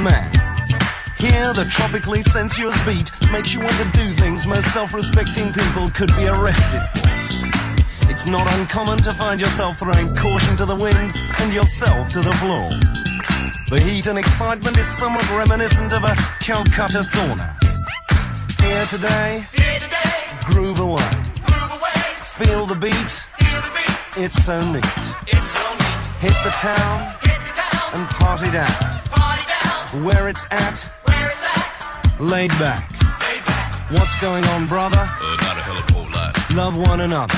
man. Here, the tropically sensuous beat makes you want to do things most self-respecting people could be arrested for. It's not uncommon to find yourself throwing caution to the wind and yourself to the floor. The heat and excitement is somewhat reminiscent of a Calcutta sauna. Here today, Here today groove away. groove away, Feel the beat, feel the beat, it's so neat. it's so neat. Hit the town Hit the town, and party down. Party down, Where it's at, where it's at, laid back. lay back. What's going on, brother? Uh, not a hell of a whole lot. Love one another.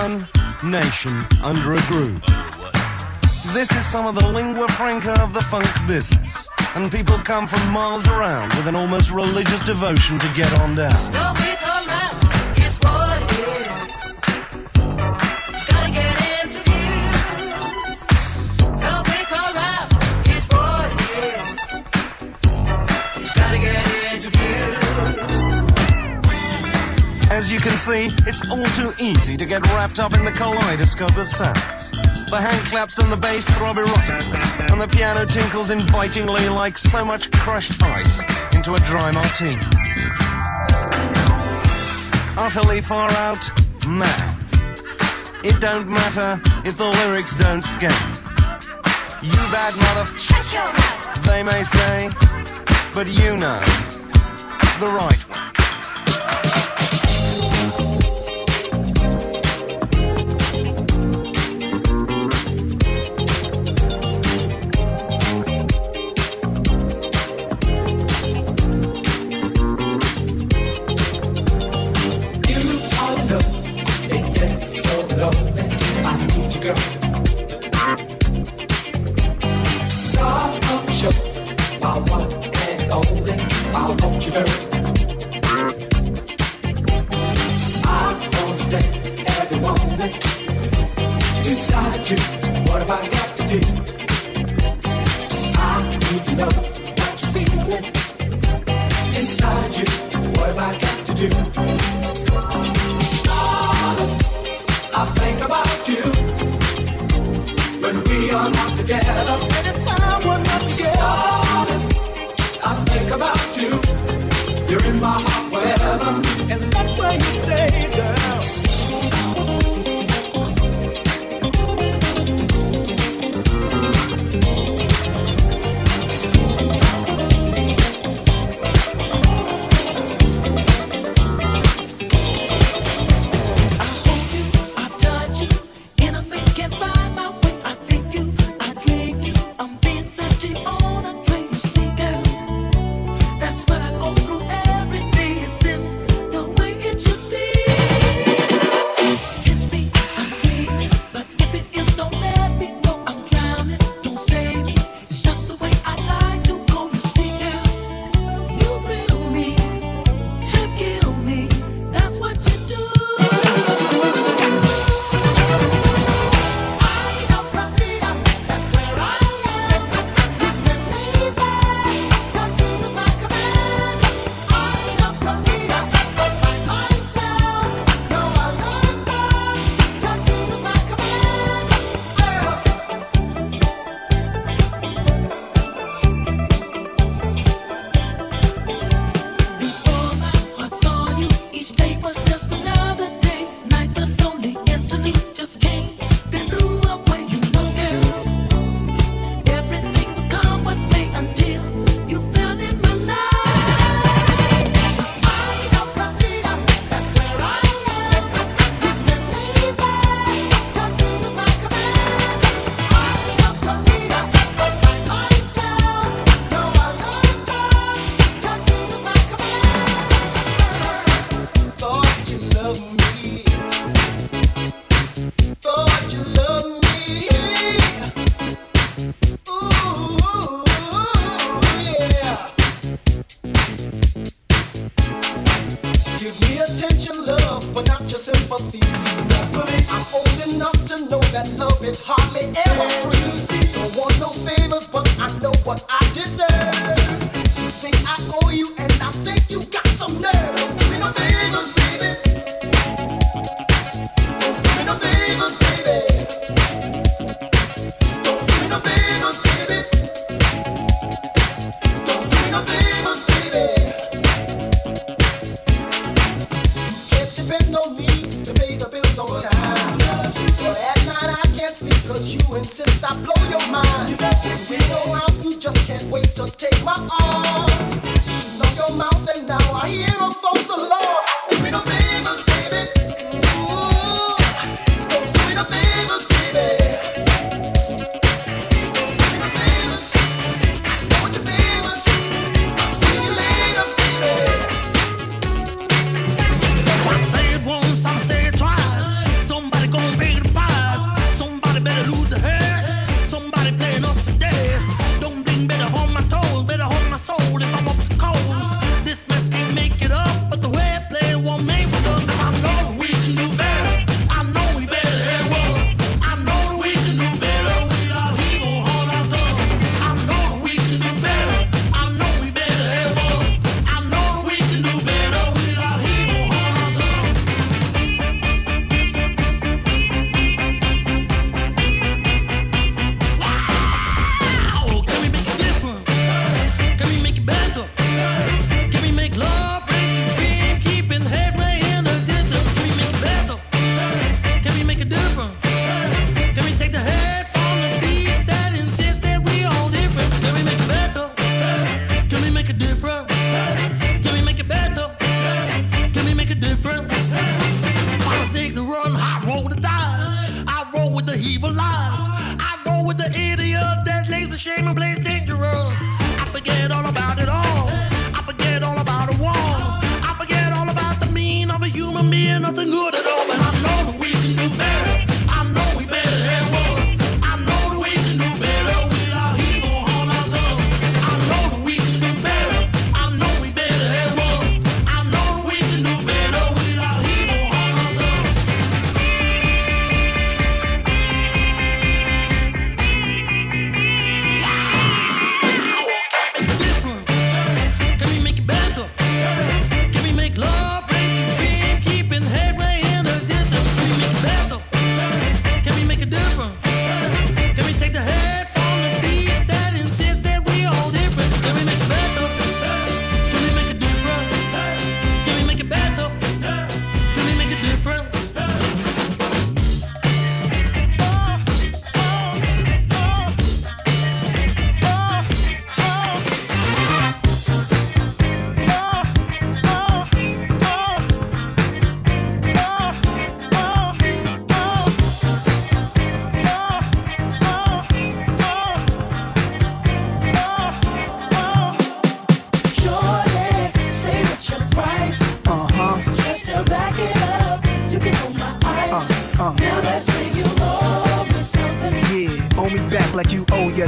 One nation under a groove. This is some of the lingua franca of the funk business. And people come from miles around with an almost religious devotion to get on down. See, it's all too easy to get wrapped up in the kaleidoscope of sounds. The hand claps and the bass throb erotically, and the piano tinkles invitingly like so much crushed ice into a dry martini. Utterly far out, mad. It don't matter if the lyrics don't scale. You bad mother, Shut your mouth. they may say, but you know the right one. I got to do? I need to know.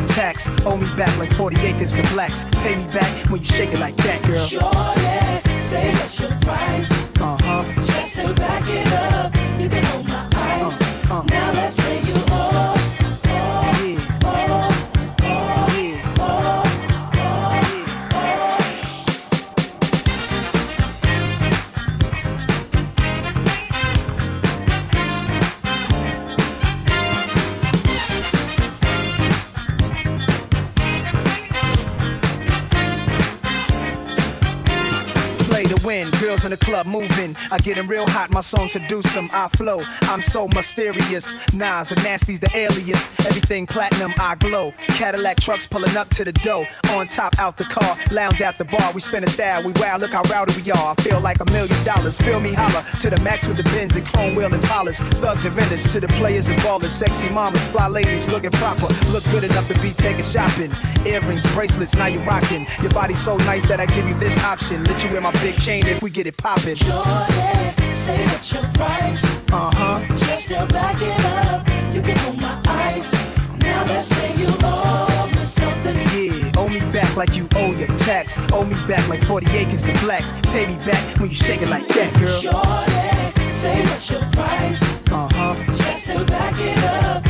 Tax. Owe me back like 40 acres to blacks. Pay me back when you shake it like that, girl. Shorty, say what's your price? Uh huh. Just to back it up, in the club moving. I getting real hot. My song seduce 'em. I flow. I'm so mysterious. Nas and Nasty's the alias. Everything platinum. I glow. Cadillac trucks pulling up to the dough. On top out the car. Lounge at the bar. We spin a style. We wow. Look how rowdy we are. I feel like a million dollars. Feel me holler to the max with the bins and chrome wheel and polish. Thugs and vendors to the players and ballers. Sexy mamas, fly ladies looking proper. Look good enough to be taking shopping. Earrings, bracelets. Now you're rocking. Your body's so nice that I give you this option. Let you wear my big chain if we get it poppin'. Shorty, say what's your price? Uh huh. Just to back it up, you can hold my eyes. Now let's say you owe me something. Yeah, owe me back like you owe your tax. Owe me back like 40 acres to blacks. Pay me back when you shake it like that, girl. Shorty, say what's your price? Uh huh. Just to back it up,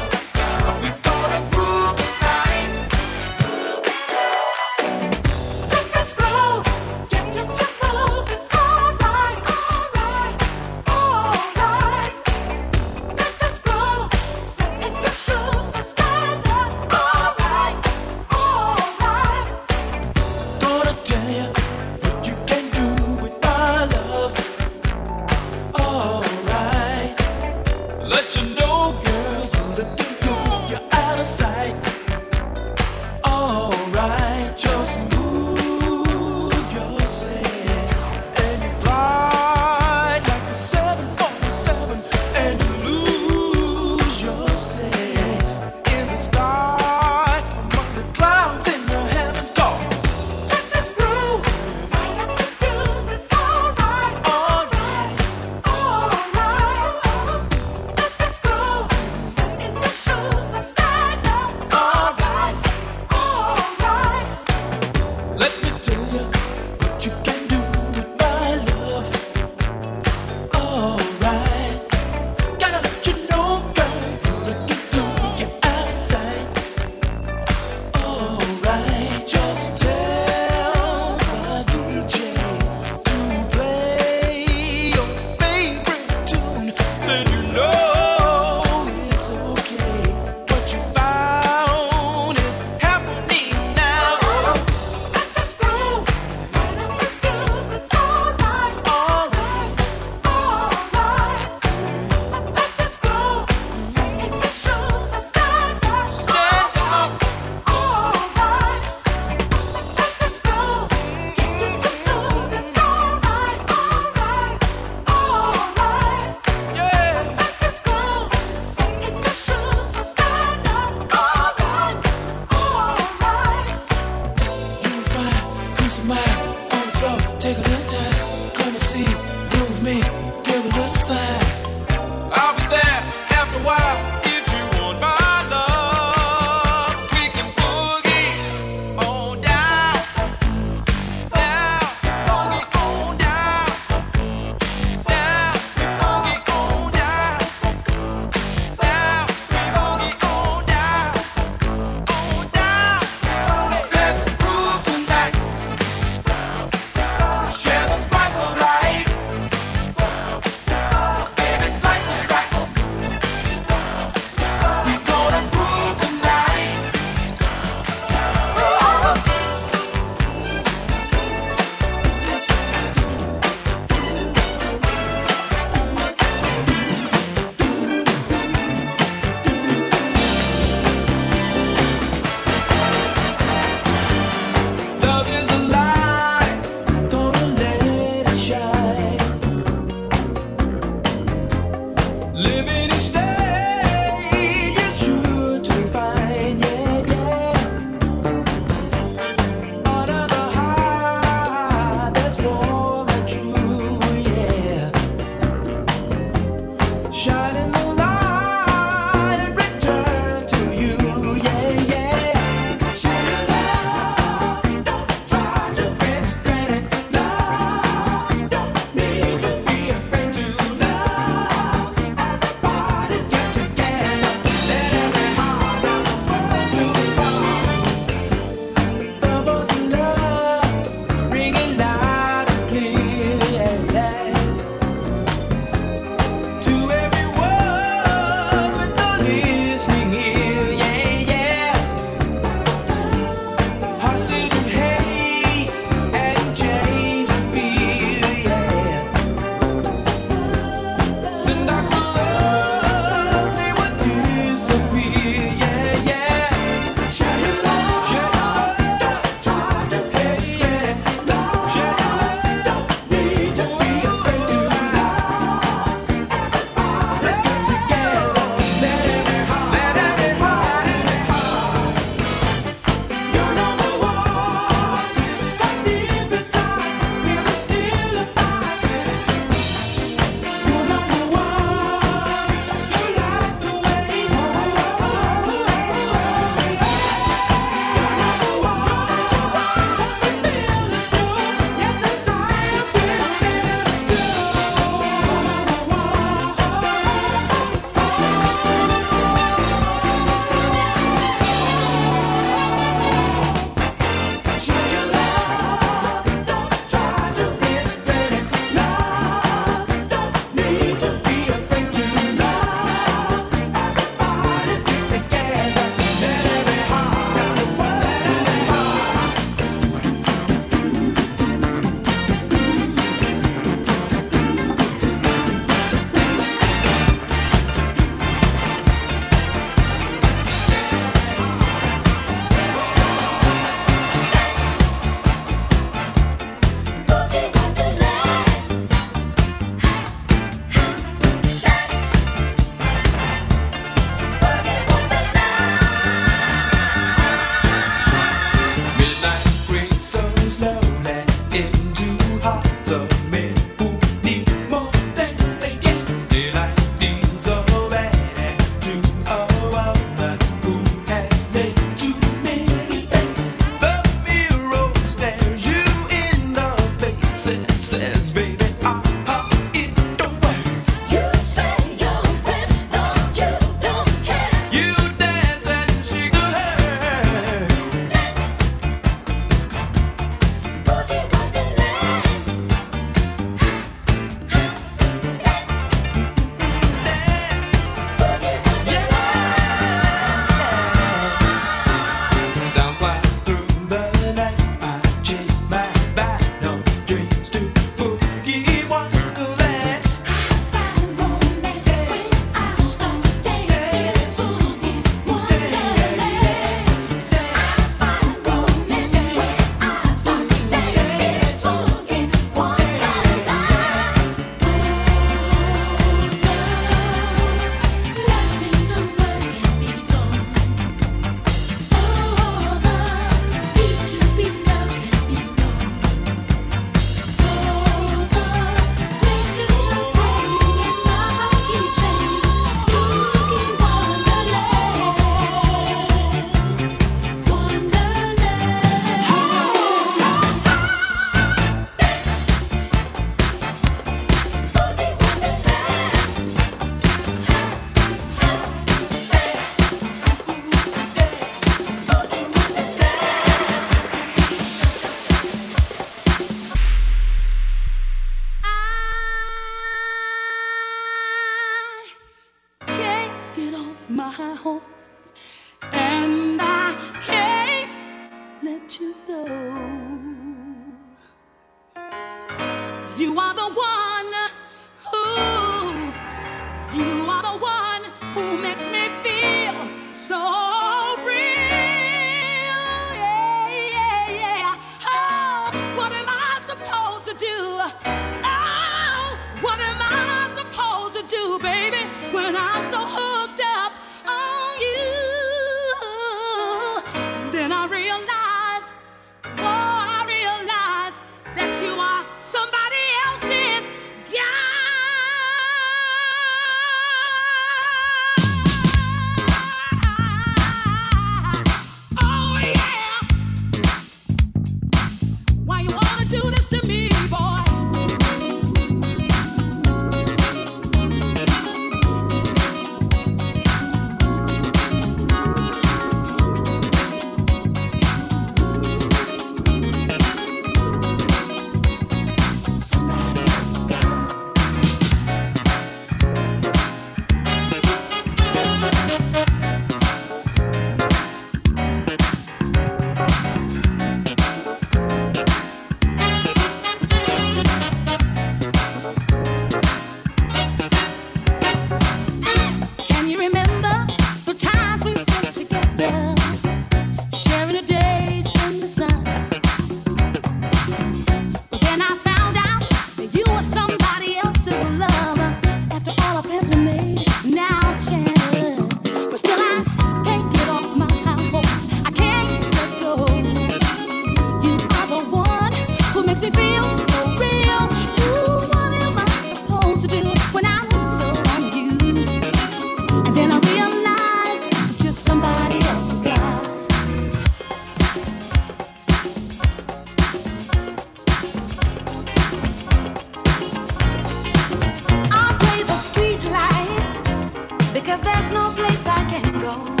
no place I can go.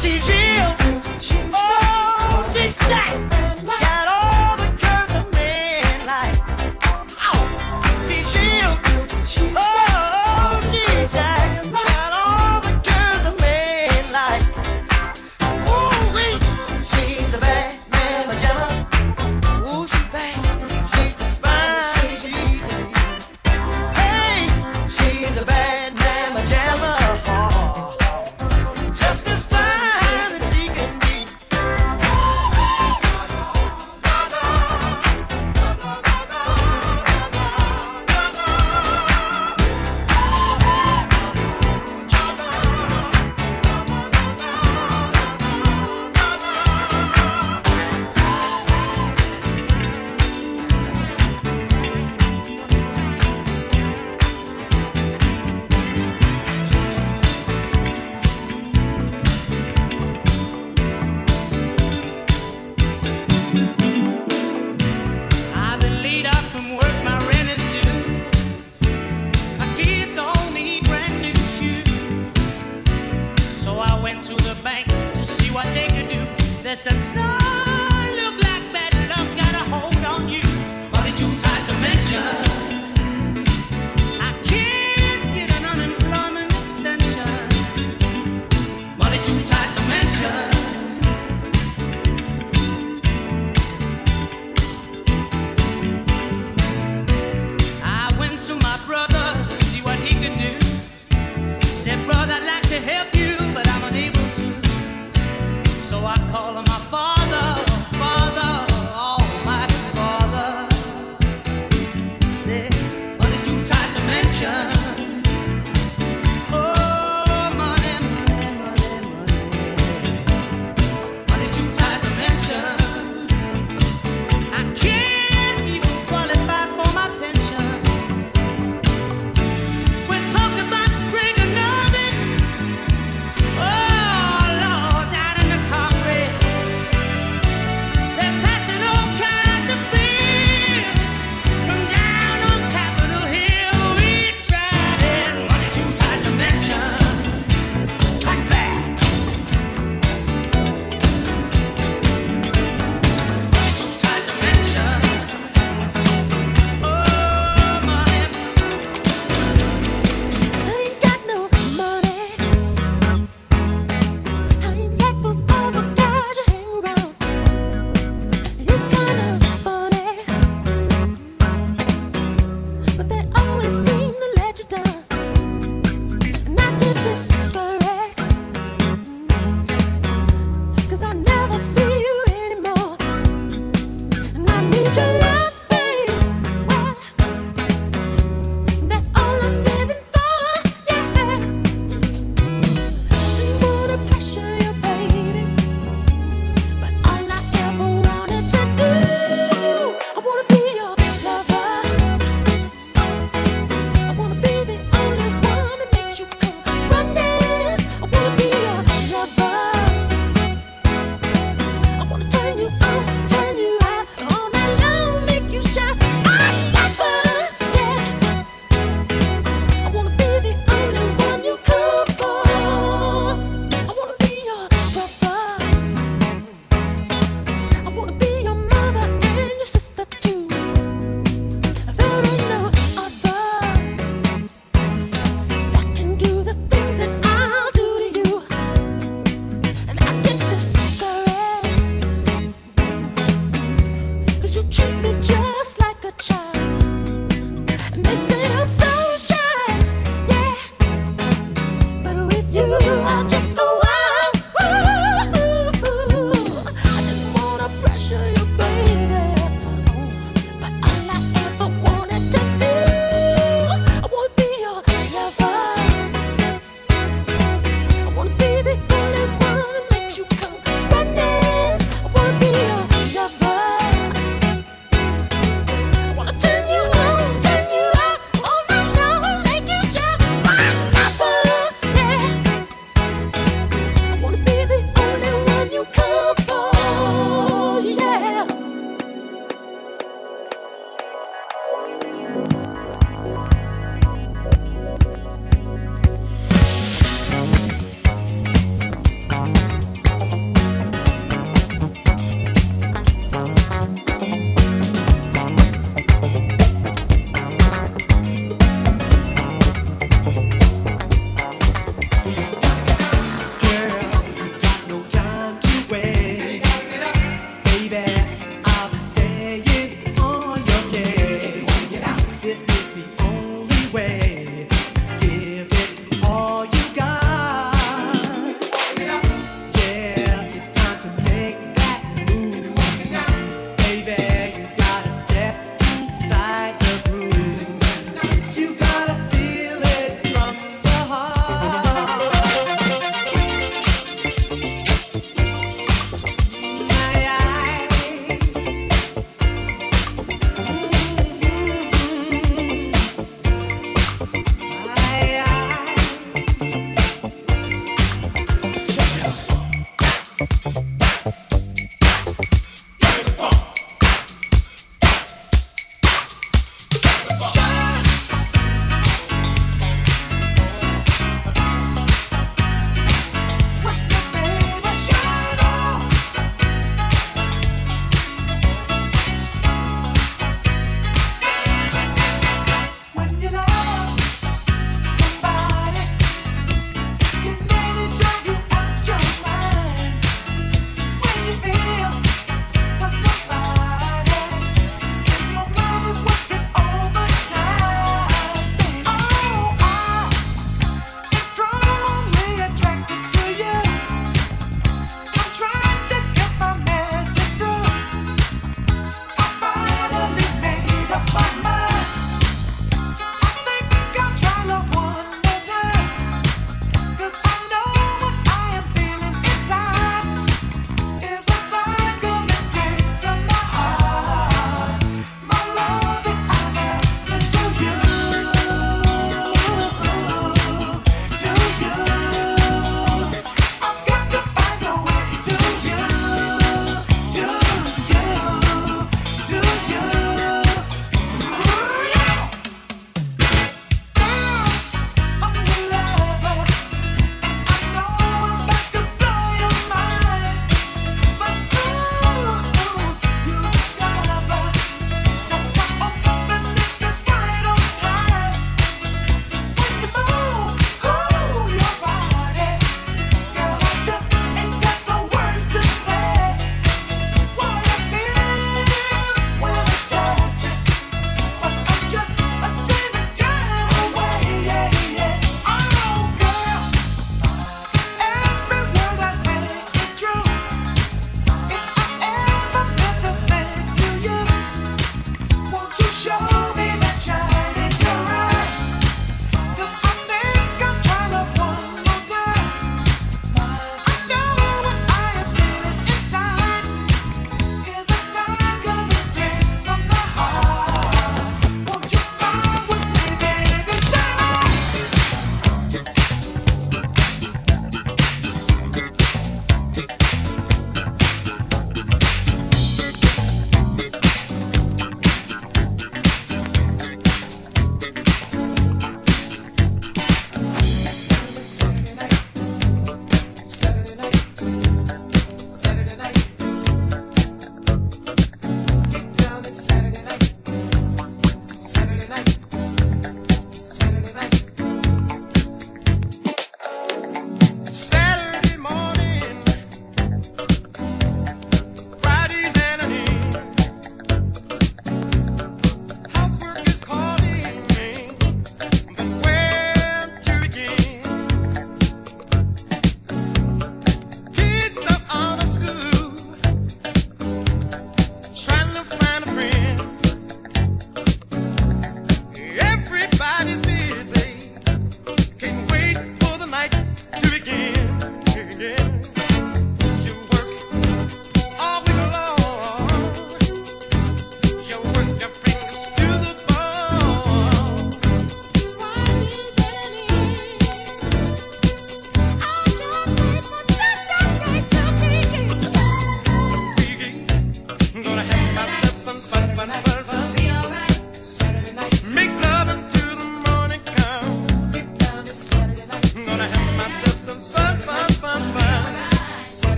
atingiu. Oh, tic-tac.